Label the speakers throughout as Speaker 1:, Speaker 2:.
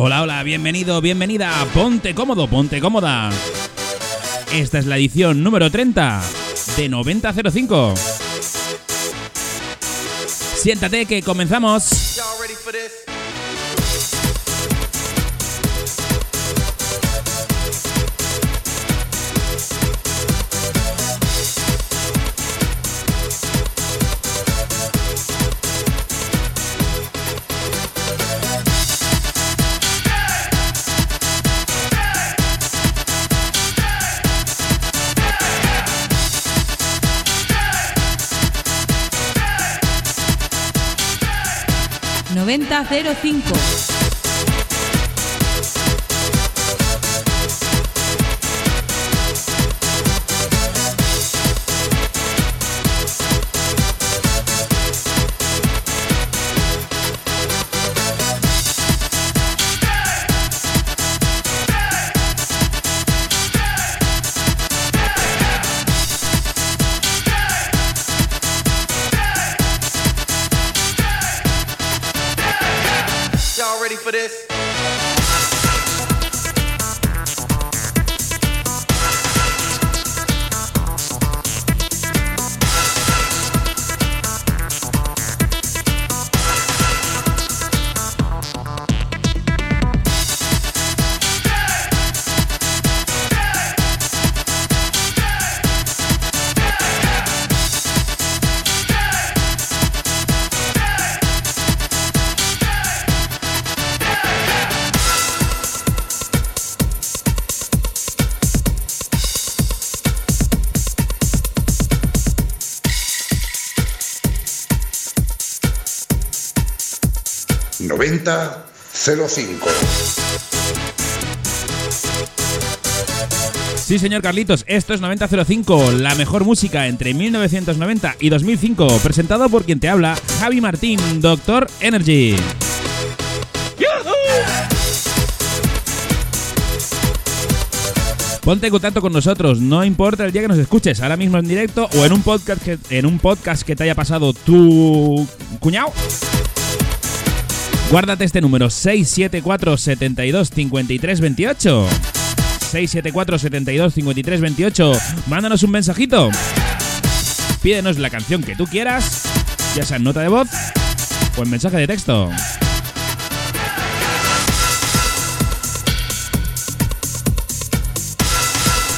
Speaker 1: Hola, hola, bienvenido, bienvenida. Ponte cómodo, ponte cómoda. Esta es la edición número 30 de 9005. Siéntate que comenzamos.
Speaker 2: 9005.
Speaker 3: 7005.
Speaker 1: Sí, señor Carlitos, esto es 9005, la mejor música entre 1990 y 2005, presentado por quien te habla, Javi Martín, Doctor Energy. Ponte en contacto con nosotros, no importa el día que nos escuches, ahora mismo en directo o en un podcast que, en un podcast que te haya pasado tu cuñado Guárdate este número 674 72 53 28. 674 72 53 28. Mándanos un mensajito. Pídenos la canción que tú quieras, ya sea en nota de voz o en mensaje de texto.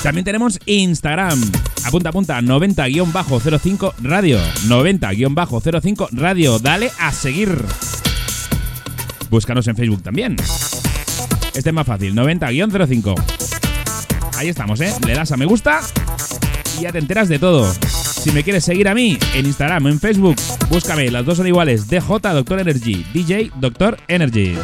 Speaker 1: También tenemos Instagram. Apunta, apunta, 90-05 radio. 90-05 radio. Dale a seguir. Búscanos en Facebook también. Este es más fácil, 90-05. Ahí estamos, ¿eh? Le das a me gusta y ya te enteras de todo. Si me quieres seguir a mí en Instagram o en Facebook, búscame, las dos son iguales, DJ Doctor Energy, DJ Doctor Energy.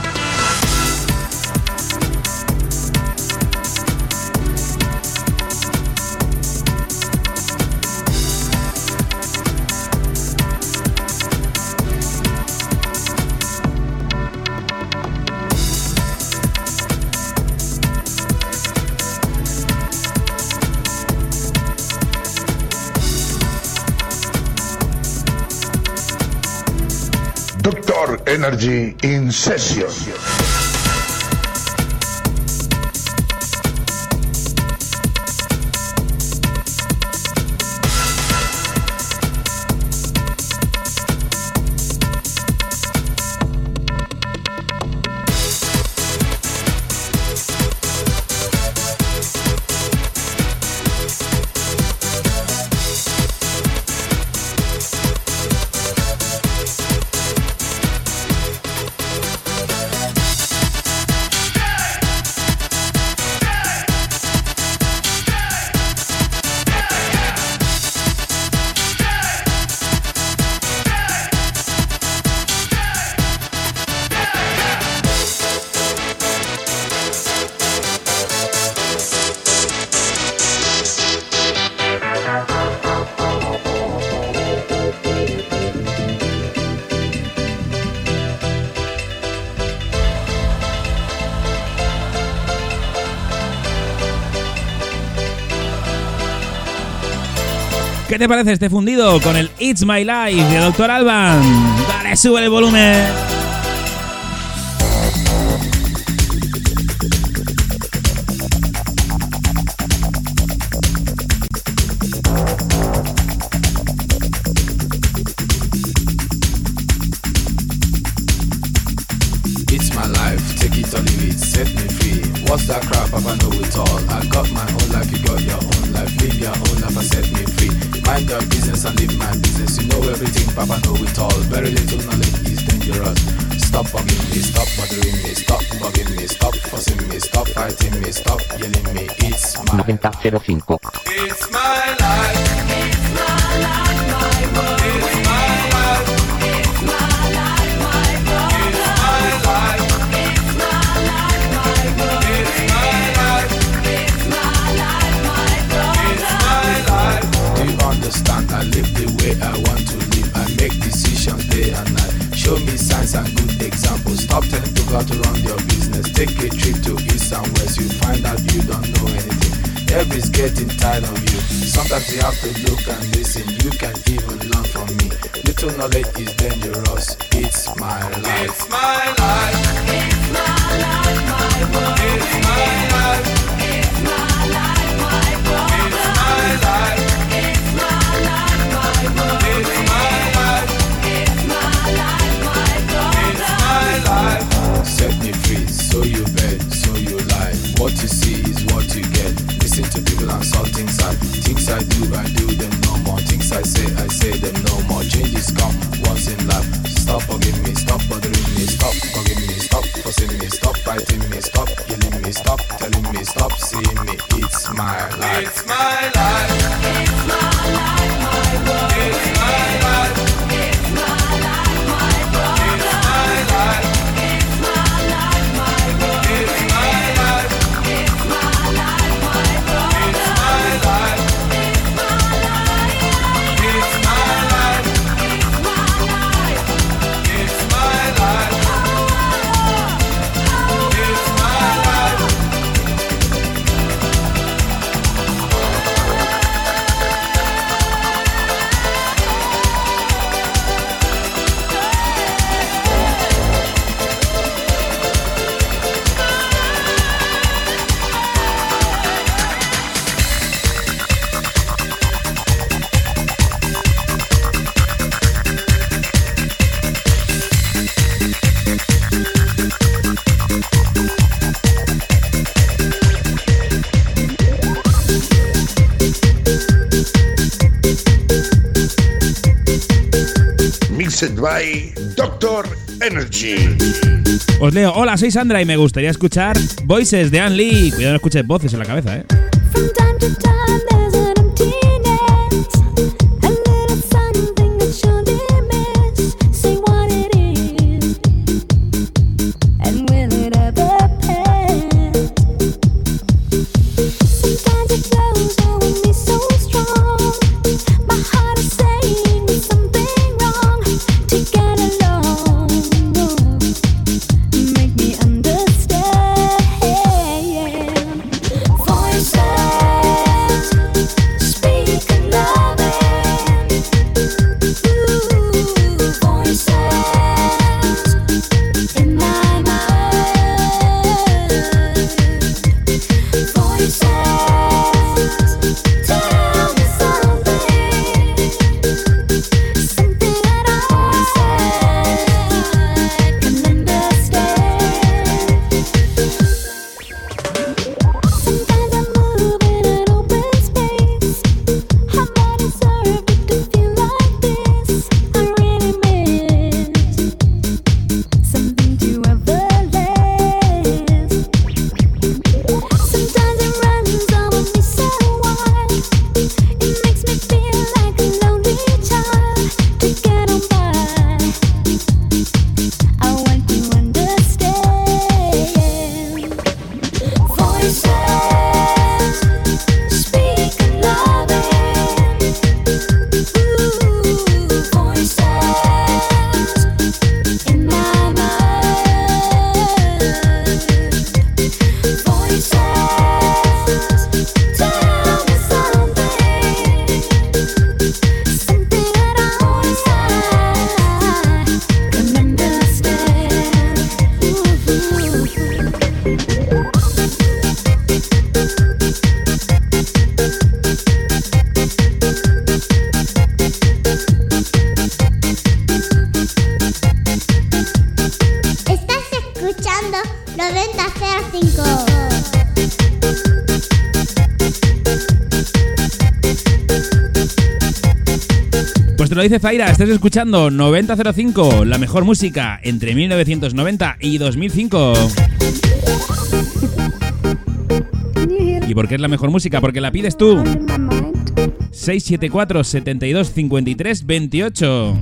Speaker 3: Energy in Session.
Speaker 4: ¿Qué te parece este fundido con el It's My Life de Dr. Alban? Dale, sube el volumen.
Speaker 5: 05. Doctor Energy.
Speaker 4: Os leo, hola, soy Sandra y me gustaría escuchar Voices de Anne Lee. Cuidado, no escuches voces en la cabeza, ¿eh?
Speaker 1: Lo dice Zaira, estás escuchando 9005, la mejor música entre 1990 y 2005.
Speaker 6: Can you hear
Speaker 1: ¿Y por qué es la mejor música? Porque la pides tú.
Speaker 6: it in my mind?
Speaker 1: 674 72 53 28.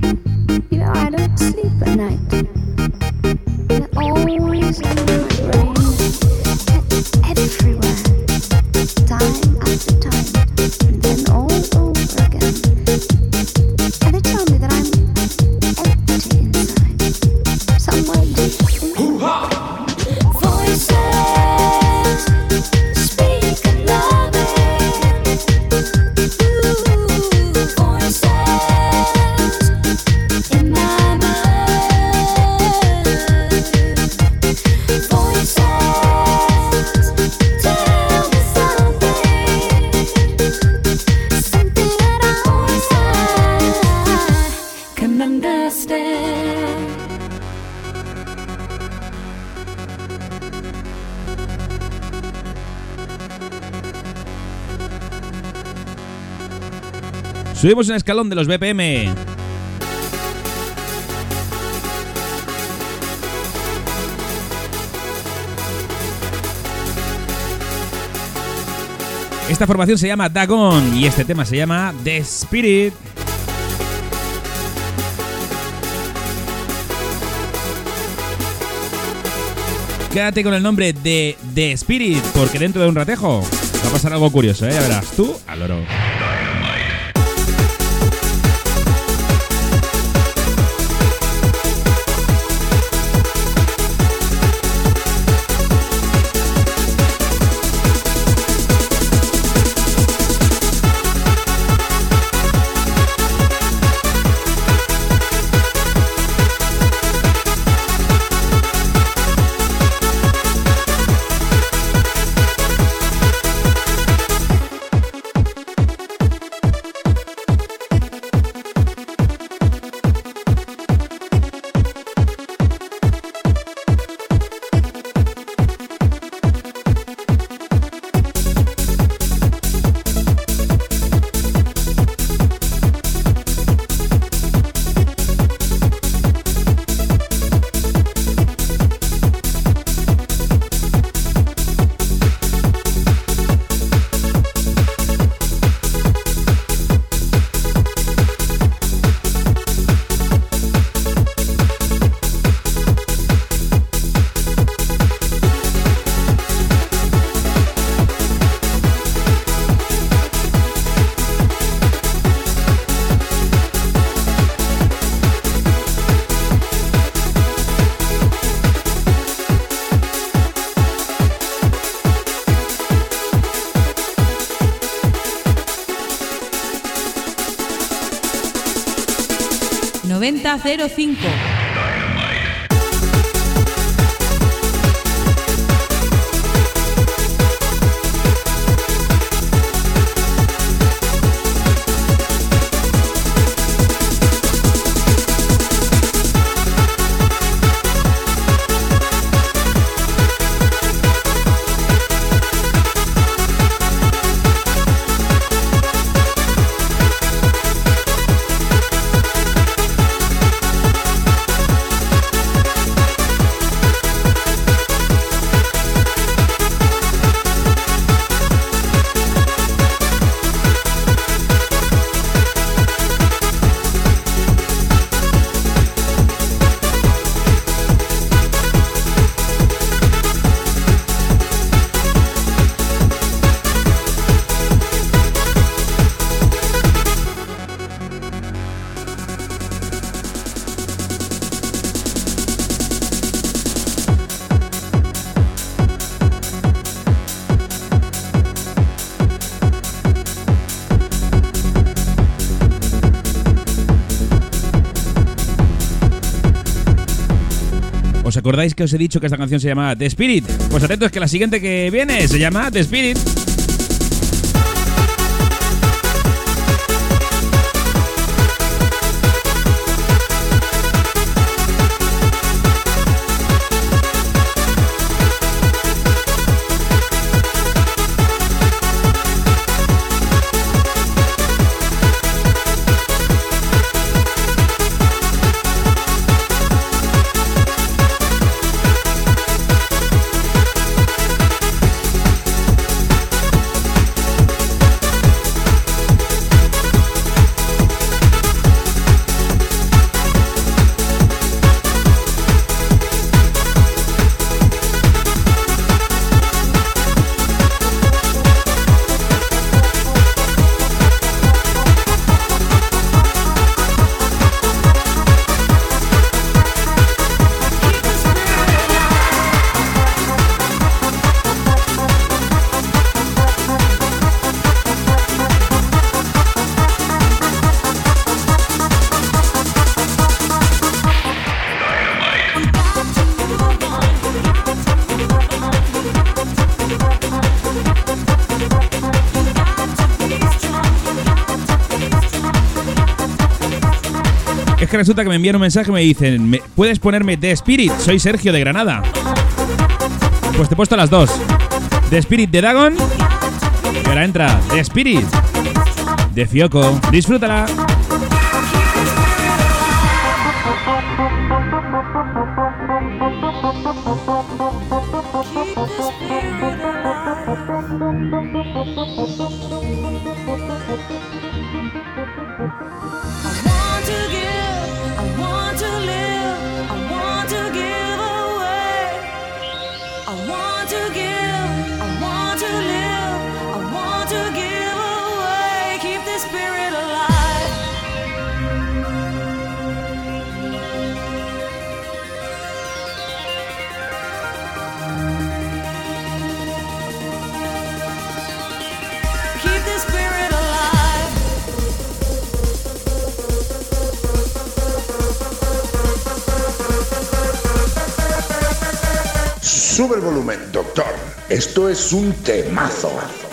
Speaker 1: Subimos un escalón de los BPM. Esta formación se llama Dagon y este tema se llama The Spirit. Quédate con el nombre de The Spirit, porque dentro de un ratejo va a pasar algo curioso, ¿eh? Ya verás, tú al oro.
Speaker 7: ¿Os acordáis que os he dicho que esta canción se llama The Spirit? Pues atentos que la siguiente que viene se llama The Spirit.
Speaker 1: que resulta que me envían un mensaje y me dicen, ¿puedes ponerme The Spirit? Soy Sergio de Granada. Pues te he puesto las dos. The Spirit de Dagon. Y ahora entra The Spirit de Fioco. Disfrútala.
Speaker 8: Esto es un temazo.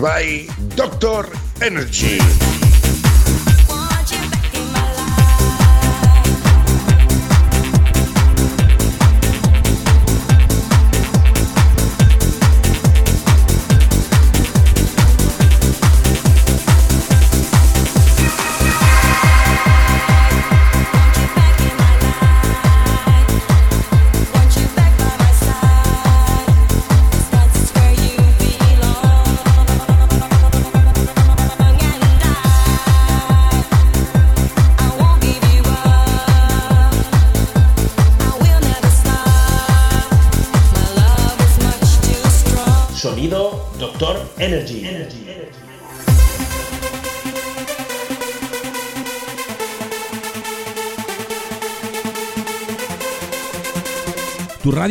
Speaker 8: by Doctor Energy.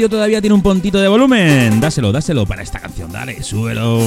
Speaker 1: todavía tiene un puntito de volumen. Dáselo, dáselo para esta canción, dale, súbelo.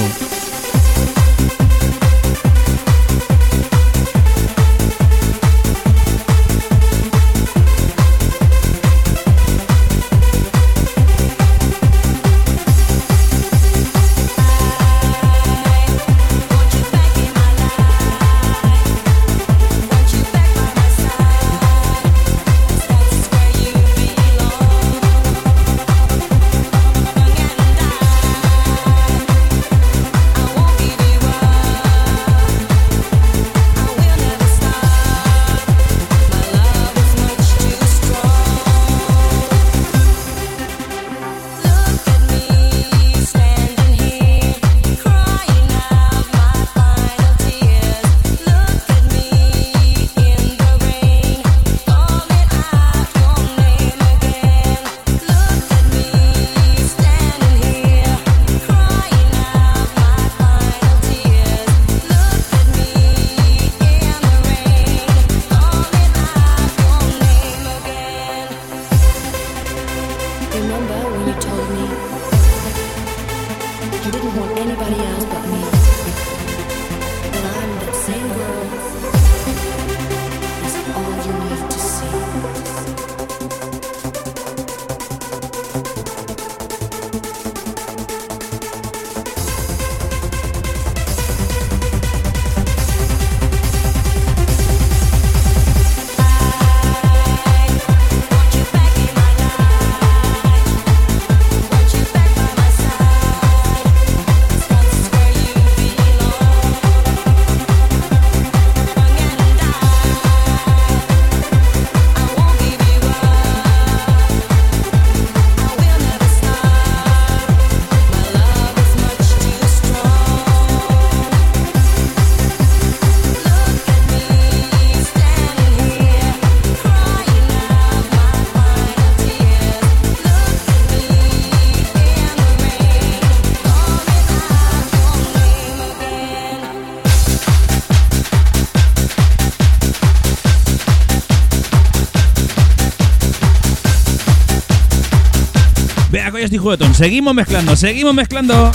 Speaker 1: Rayos Tijuetón. Seguimos mezclando, seguimos mezclando.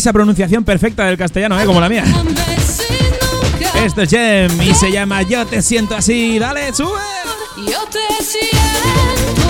Speaker 1: esa pronunciación perfecta del castellano, ¿eh? como la mía. Esto es Gem y se llama Yo te siento así. Dale, sube.
Speaker 8: Yo te siento.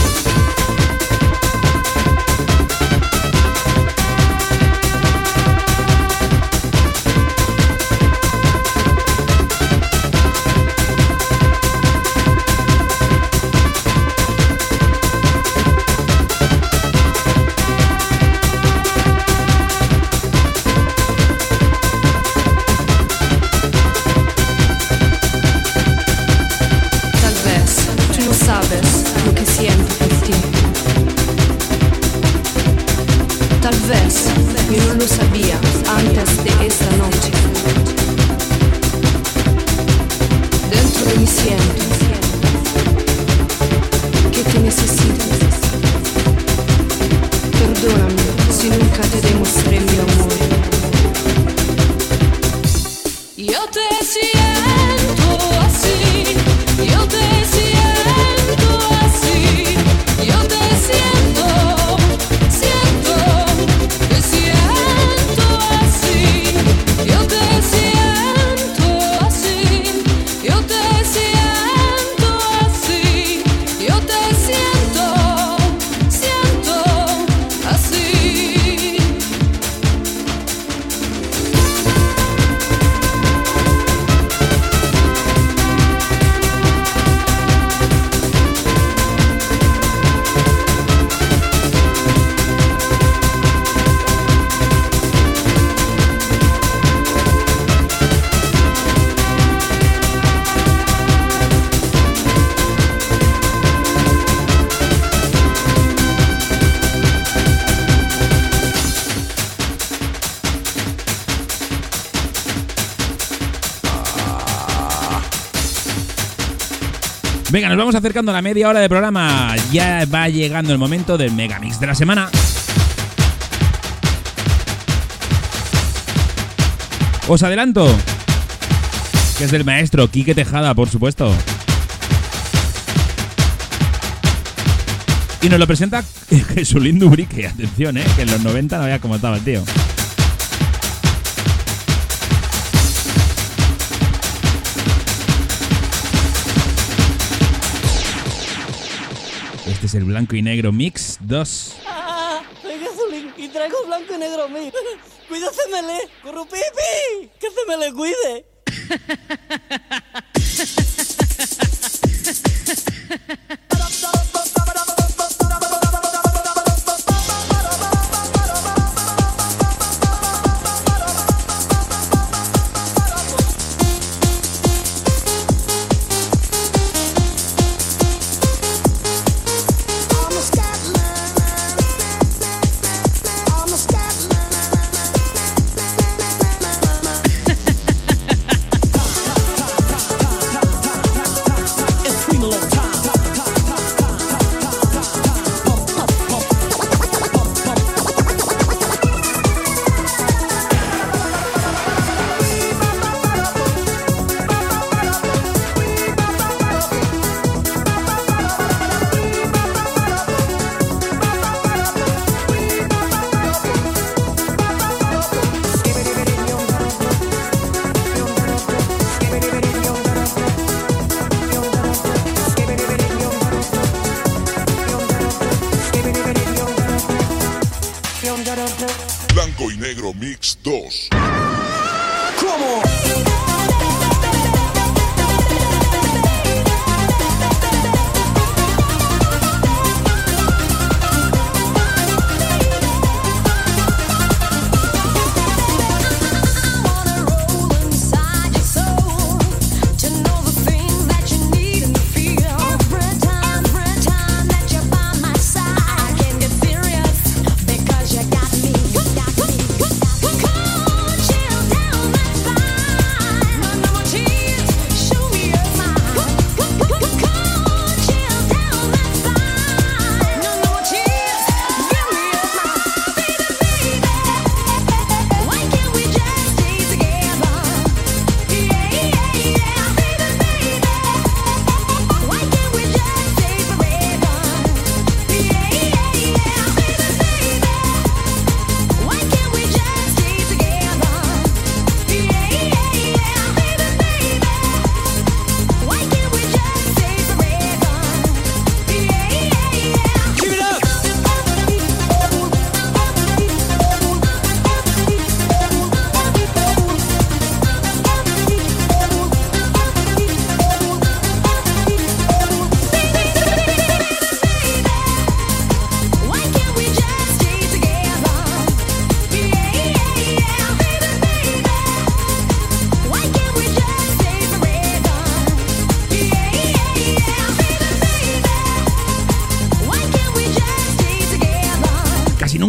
Speaker 1: Venga, nos vamos acercando a la media hora de programa. Ya va llegando el momento del Megamix de la semana.
Speaker 4: Os adelanto que es del maestro Quique Tejada, por supuesto. Y nos lo presenta Jesulín Dubrique. Atención, eh, que en los 90 no había como estaba el tío. Este es el blanco y negro mix 2.
Speaker 9: Ah, soy Jesulín y traigo blanco y negro a mí. Cuídasemele, currupipi, que se me le cuide.
Speaker 10: negro mix 2.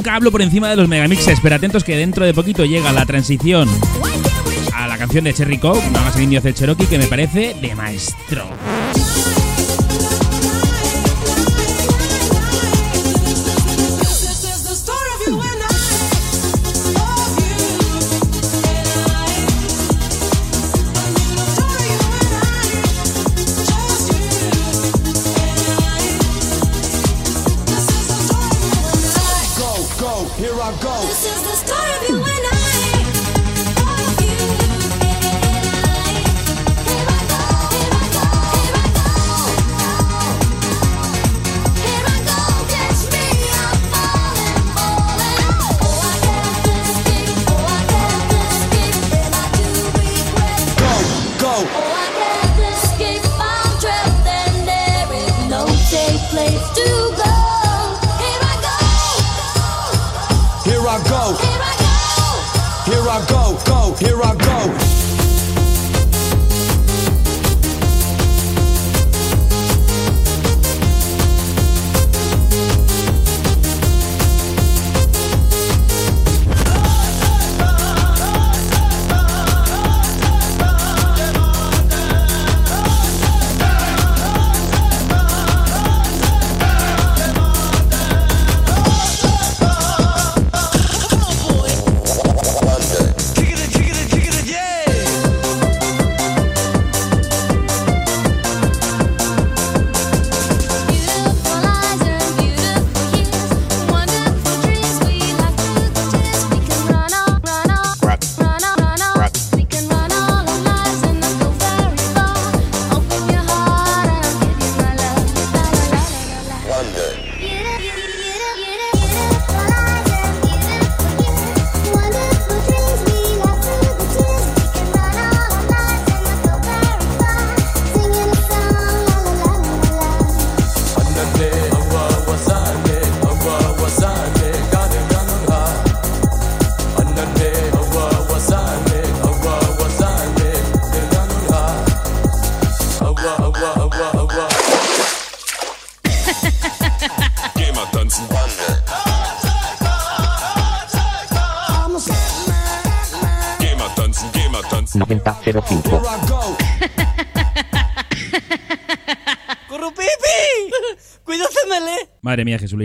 Speaker 4: Nunca hablo por encima de los megamixes, pero atentos que dentro de poquito llega la transición a la canción de Cherry Coke, no más el indio hace Cherokee, que me parece de maestro.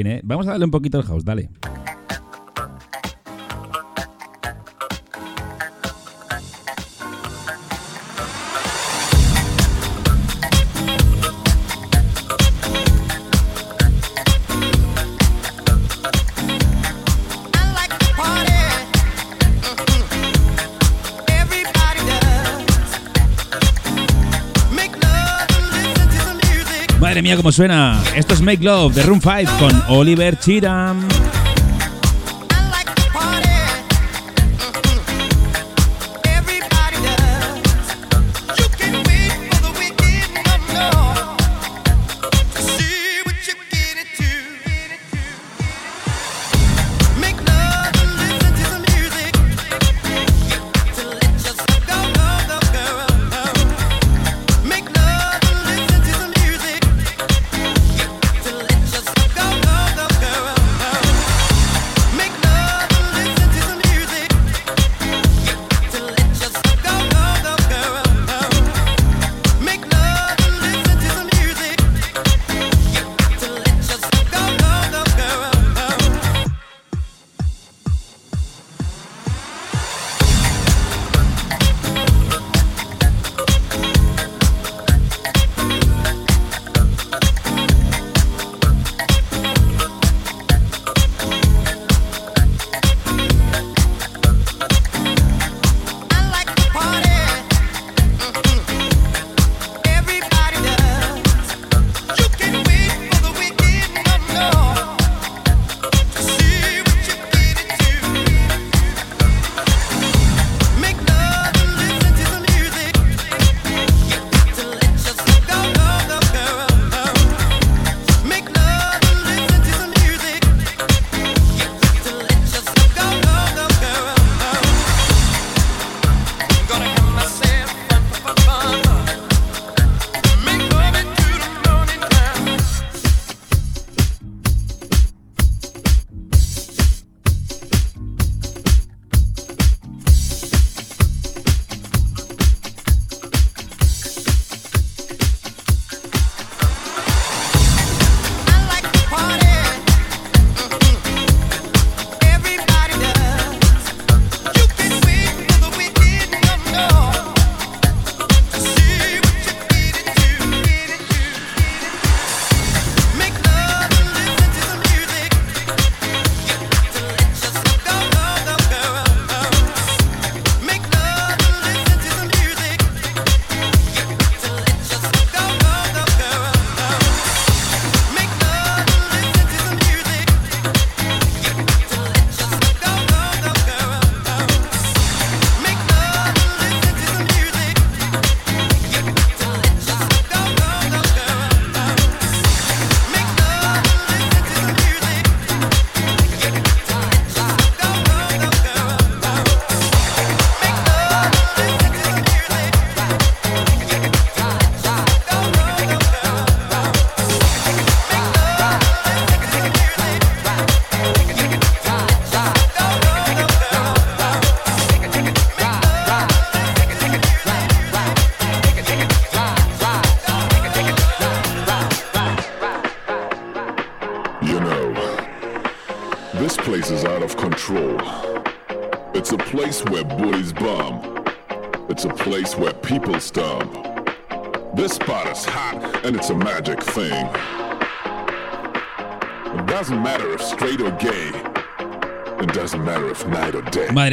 Speaker 11: ¿Eh? Vamos a darle un poquito al house, dale. Cómo suena. Esto es Make Love de Room 5 con Oliver Chiram.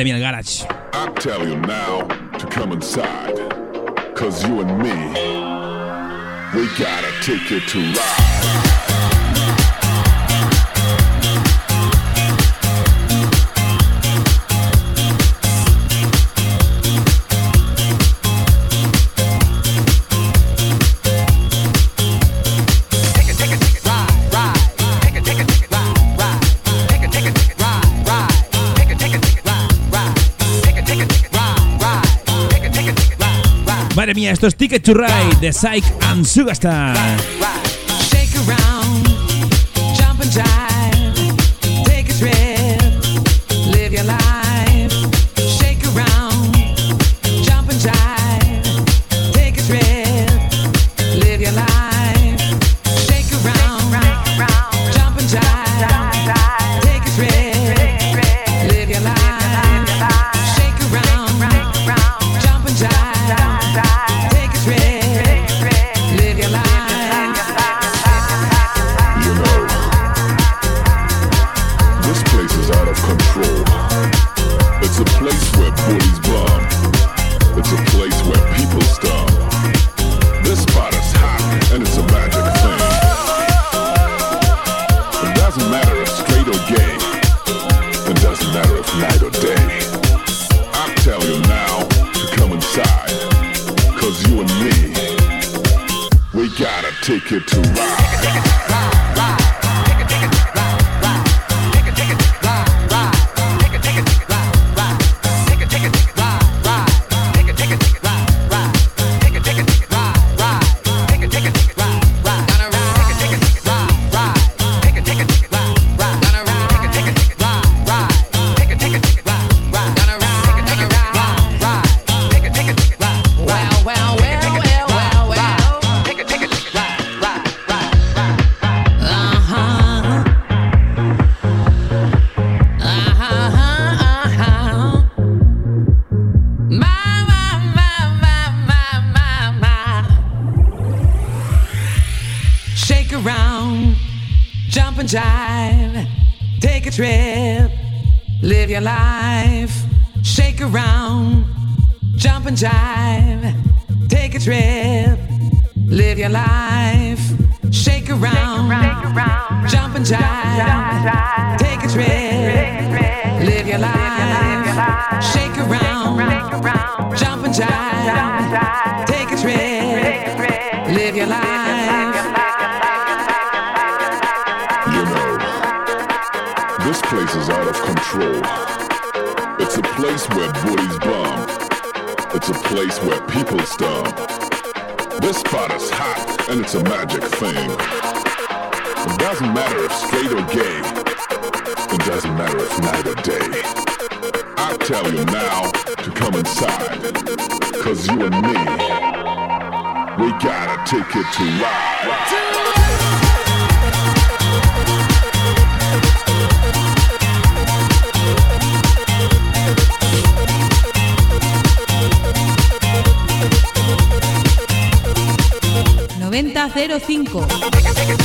Speaker 11: El garage.
Speaker 12: I tell you now to come inside. Cause you and me, we gotta take it to ride.
Speaker 11: Esto es Ticket to Ride de Psych and Sugastar.
Speaker 13: Jive, take a trip, live your life. Shake around, jump and jive,
Speaker 12: take
Speaker 11: a trip, live your life.
Speaker 12: You know, this place is out of control. It's a place where booties bomb. It's a place where people stomp. This spot is hot and it's a magic thing doesn't matter if straight or gay. It doesn't matter if night or day. I tell you now to come inside. Cause you and me, we gotta take it to
Speaker 14: life. Venta
Speaker 8: 05.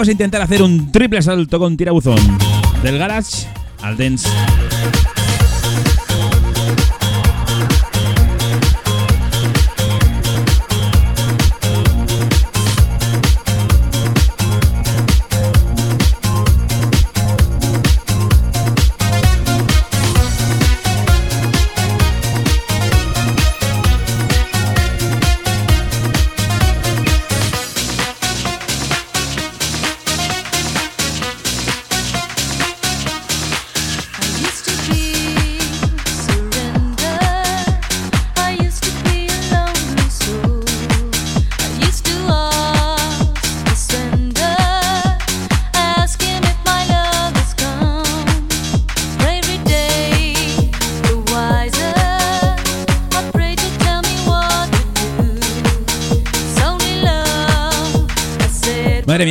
Speaker 8: Vamos a intentar hacer un triple salto con tirabuzón. Del garage al dance.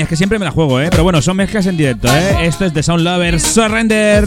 Speaker 8: Que siempre me la juego, ¿eh? Pero bueno, son mezclas en directo, ¿eh? Esto es de Sound Lover Surrender.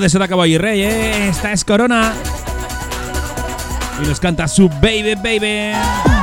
Speaker 11: de Soda Caballo y Rey, ¿eh? esta es Corona. Y nos canta su Baby Baby.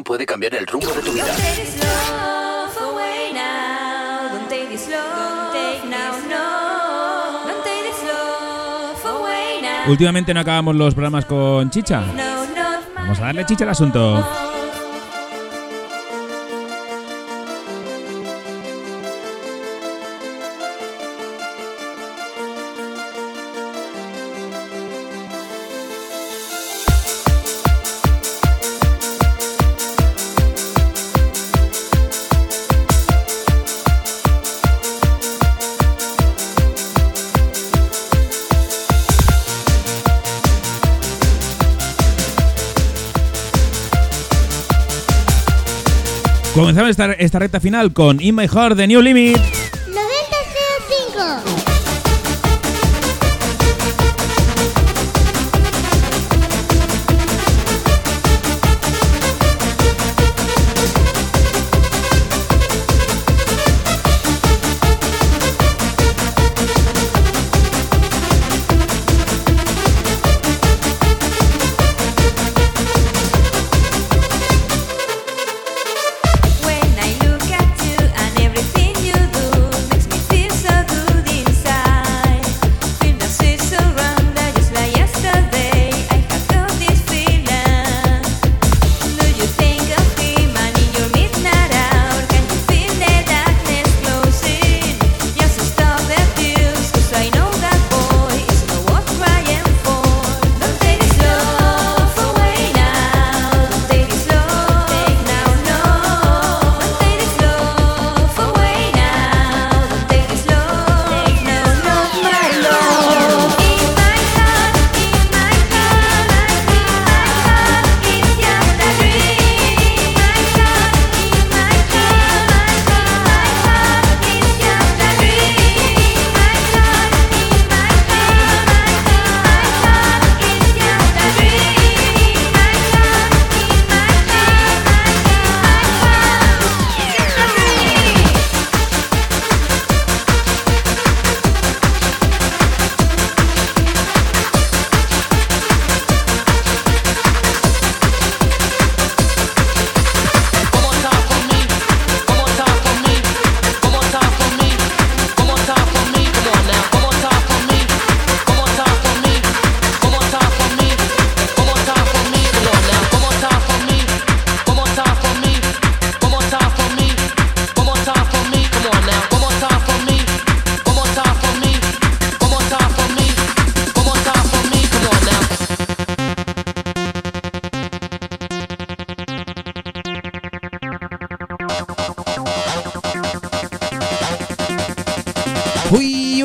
Speaker 15: puede cambiar el rumbo de tu vida.
Speaker 11: Últimamente no acabamos los programas con chicha. Vamos a darle chicha al asunto.
Speaker 15: comenzamos esta, recta final con In My Heart de New Limit.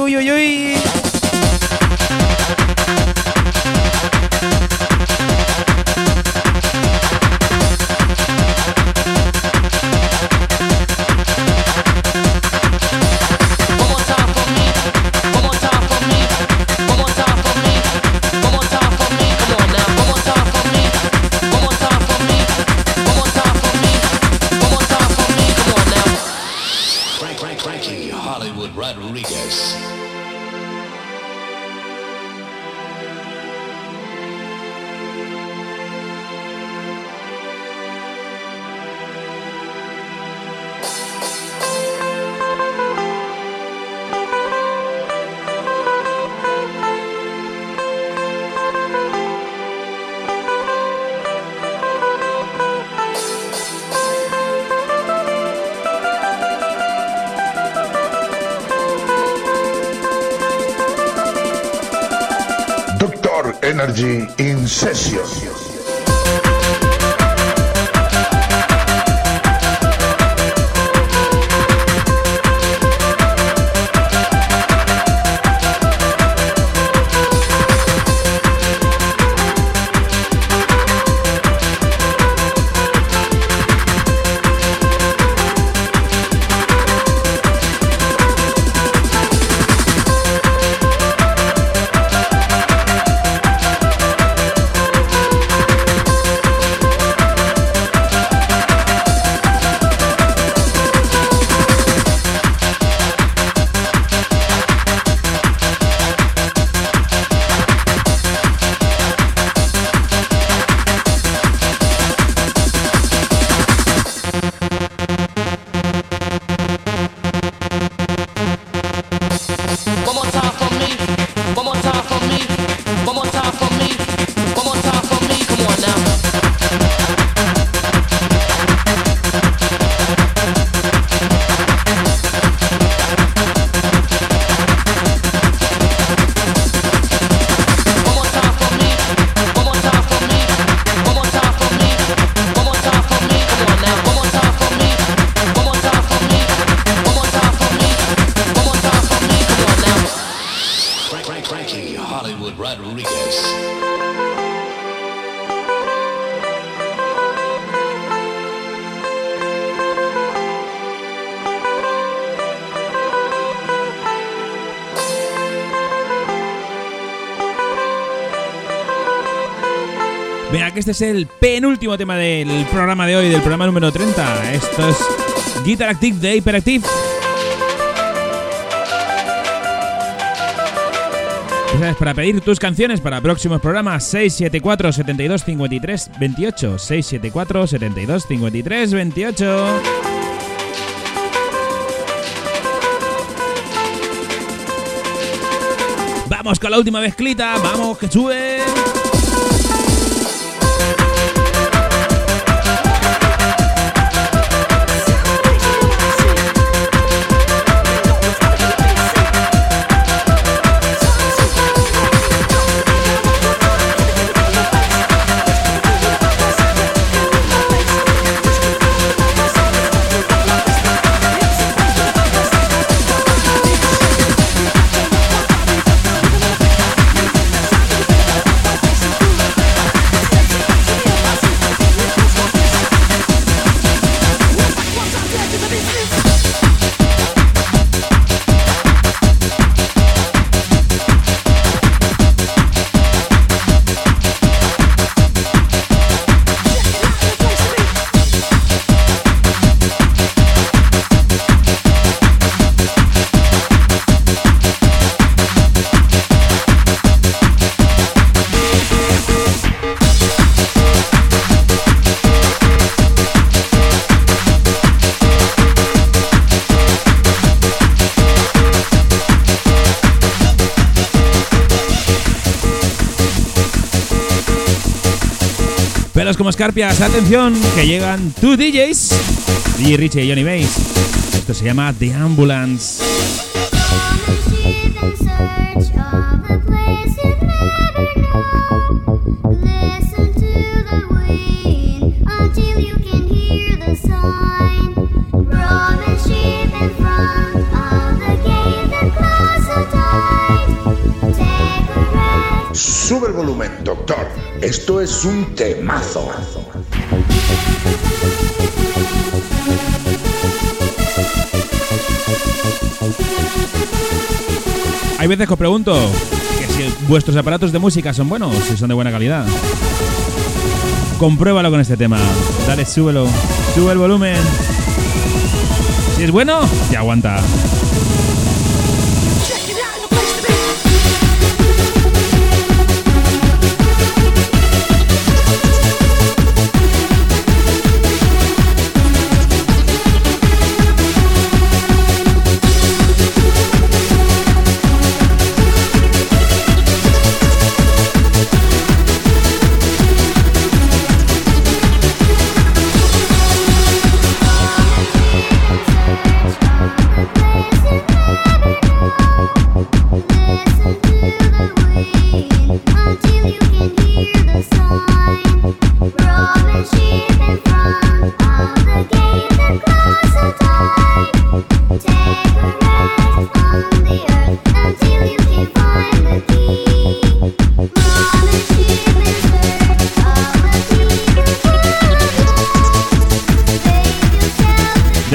Speaker 15: uy, uy, uy.
Speaker 1: negocios. Este es el penúltimo tema del programa de hoy, del programa número 30. Esto es Guitar Active de Hyperactive. Sabes, para pedir tus canciones para próximos programas 674 72 53 28 674 72 53 28 Vamos con la última mezclita, vamos que sube. Como atención, que llegan two DJs, DJ Richie y Johnny Bass. Esto se llama The Ambulance.
Speaker 3: Sube el volumen, doctor. Esto es un temazo.
Speaker 1: Hay veces que os pregunto que si vuestros aparatos de música son buenos, si son de buena calidad. Compruébalo con este tema. Dale, súbelo. Sube el volumen. Si es bueno, ya aguanta.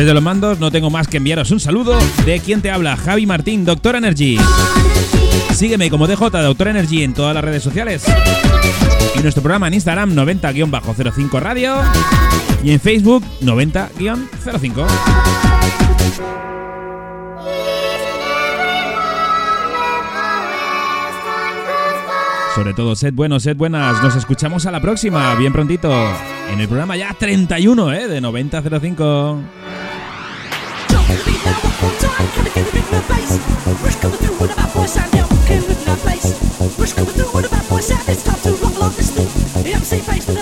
Speaker 1: Desde los mandos no tengo más que enviaros un saludo de quien te habla, Javi Martín, Doctor Energy. Sígueme como DJ Doctor Energy en todas las redes sociales. Y nuestro programa en Instagram 90-05 Radio y en Facebook 90-05. Sobre todo, sed buenos, sed buenas. Nos escuchamos a la próxima, bien prontito, en el programa ya 31 ¿eh? de 9005.
Speaker 8: Face with